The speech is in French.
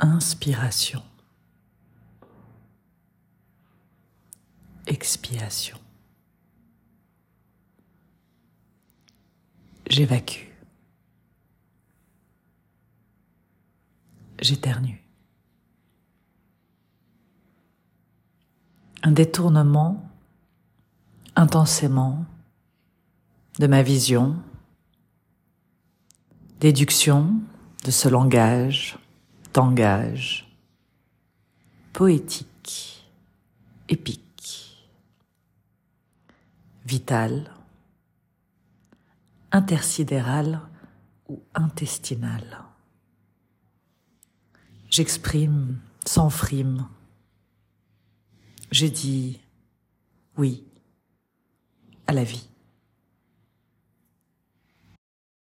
Inspiration. Expiation. J'évacue. J'éternue. Un détournement intensément de ma vision, déduction de ce langage, poétique, épique, vital, intersidéral ou intestinal. J'exprime sans frime. J'ai dit oui à la vie.